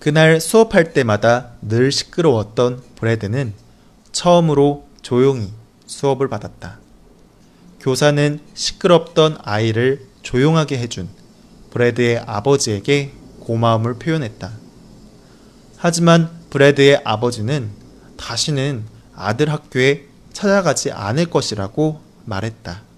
그날 수업할 때마다 늘 시끄러웠던 브레드는 처음으로 조용히 수업을 받았다. 교사는 시끄럽던 아이를 조용하게 해준 브레드의 아버지에게 고마움을 표현했다. 하지만 브레드의 아버지는 다시는 아들 학교에 찾아가지 않을 것이라고 말했다.